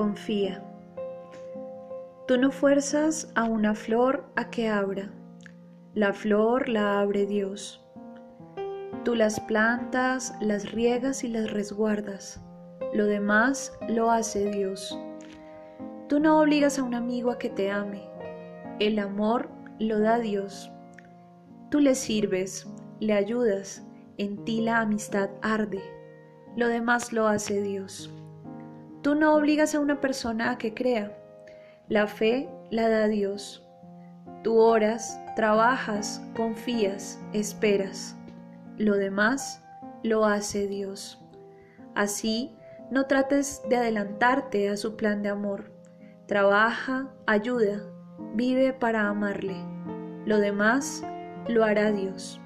Confía. Tú no fuerzas a una flor a que abra, la flor la abre Dios. Tú las plantas, las riegas y las resguardas, lo demás lo hace Dios. Tú no obligas a un amigo a que te ame, el amor lo da Dios. Tú le sirves, le ayudas, en ti la amistad arde, lo demás lo hace Dios. Tú no obligas a una persona a que crea, la fe la da Dios. Tú oras, trabajas, confías, esperas. Lo demás lo hace Dios. Así, no trates de adelantarte a su plan de amor. Trabaja, ayuda, vive para amarle. Lo demás lo hará Dios.